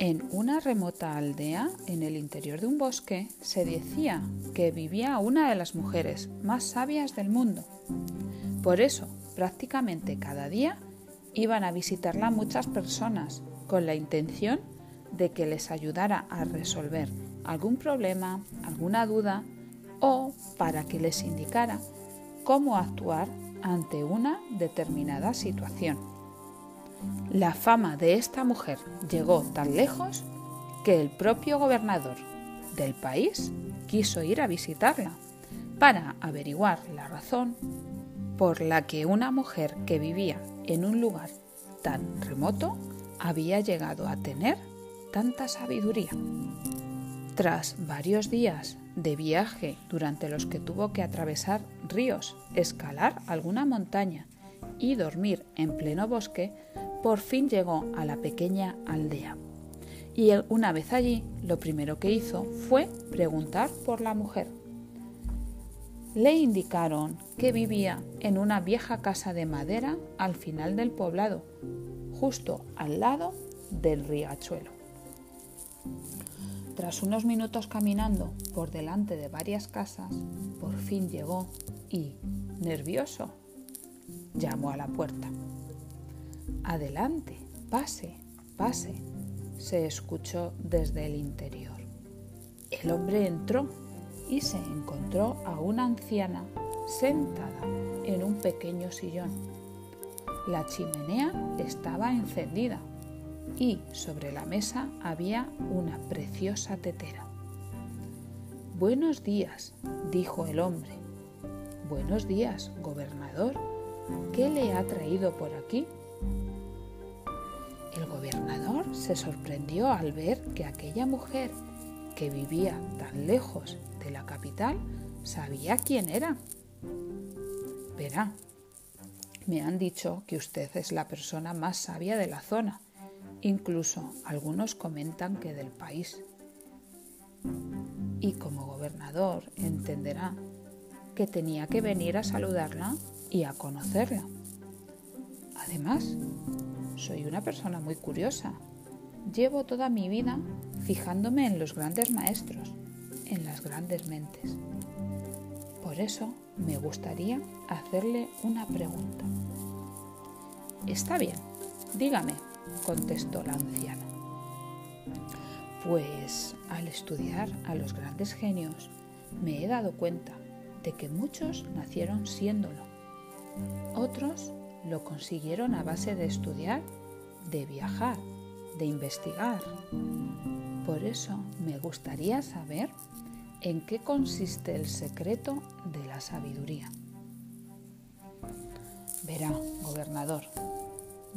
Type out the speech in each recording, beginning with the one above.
En una remota aldea en el interior de un bosque se decía que vivía una de las mujeres más sabias del mundo. Por eso, prácticamente cada día iban a visitarla muchas personas con la intención de que les ayudara a resolver algún problema, alguna duda o para que les indicara cómo actuar ante una determinada situación. La fama de esta mujer llegó tan lejos que el propio gobernador del país quiso ir a visitarla para averiguar la razón por la que una mujer que vivía en un lugar tan remoto había llegado a tener tanta sabiduría. Tras varios días de viaje durante los que tuvo que atravesar ríos, escalar alguna montaña y dormir en pleno bosque, por fin llegó a la pequeña aldea. Y una vez allí, lo primero que hizo fue preguntar por la mujer. Le indicaron que vivía en una vieja casa de madera al final del poblado, justo al lado del riachuelo. Tras unos minutos caminando por delante de varias casas, por fin llegó y, nervioso, llamó a la puerta. Adelante, pase, pase, se escuchó desde el interior. El hombre entró y se encontró a una anciana sentada en un pequeño sillón. La chimenea estaba encendida y sobre la mesa había una preciosa tetera. Buenos días, dijo el hombre. Buenos días, gobernador. ¿Qué le ha traído por aquí? El gobernador se sorprendió al ver que aquella mujer que vivía tan lejos de la capital sabía quién era. Verá, me han dicho que usted es la persona más sabia de la zona. Incluso algunos comentan que del país. Y como gobernador entenderá que tenía que venir a saludarla y a conocerla. Además, soy una persona muy curiosa. Llevo toda mi vida fijándome en los grandes maestros, en las grandes mentes. Por eso me gustaría hacerle una pregunta. Está bien, dígame, contestó la anciana. Pues al estudiar a los grandes genios me he dado cuenta de que muchos nacieron siéndolo. Otros lo consiguieron a base de estudiar, de viajar, de investigar. Por eso me gustaría saber en qué consiste el secreto de la sabiduría. Verá, gobernador,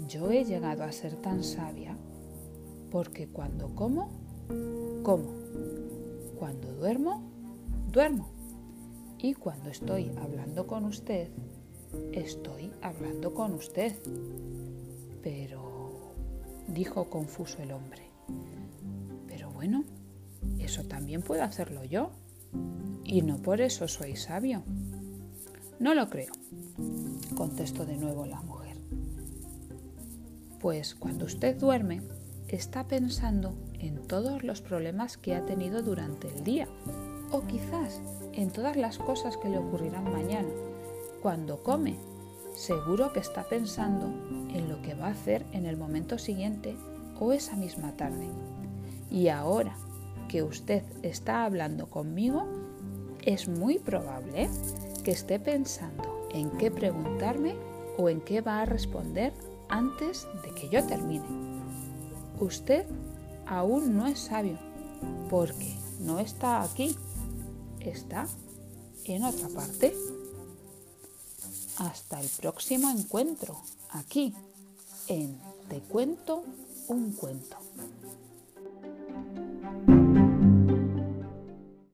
yo he llegado a ser tan sabia porque cuando como, como. Cuando duermo, duermo. Y cuando estoy hablando con usted, estoy hablando con usted. Pero, dijo confuso el hombre, pero bueno, eso también puedo hacerlo yo. Y no por eso soy sabio. No lo creo, contestó de nuevo la mujer. Pues cuando usted duerme, está pensando en todos los problemas que ha tenido durante el día o quizás en todas las cosas que le ocurrirán mañana. Cuando come, seguro que está pensando en lo que va a hacer en el momento siguiente o esa misma tarde. Y ahora que usted está hablando conmigo, es muy probable que esté pensando en qué preguntarme o en qué va a responder antes de que yo termine. Usted aún no es sabio porque no está aquí, está en otra parte. Hasta el próximo encuentro, aquí, en Te cuento un cuento.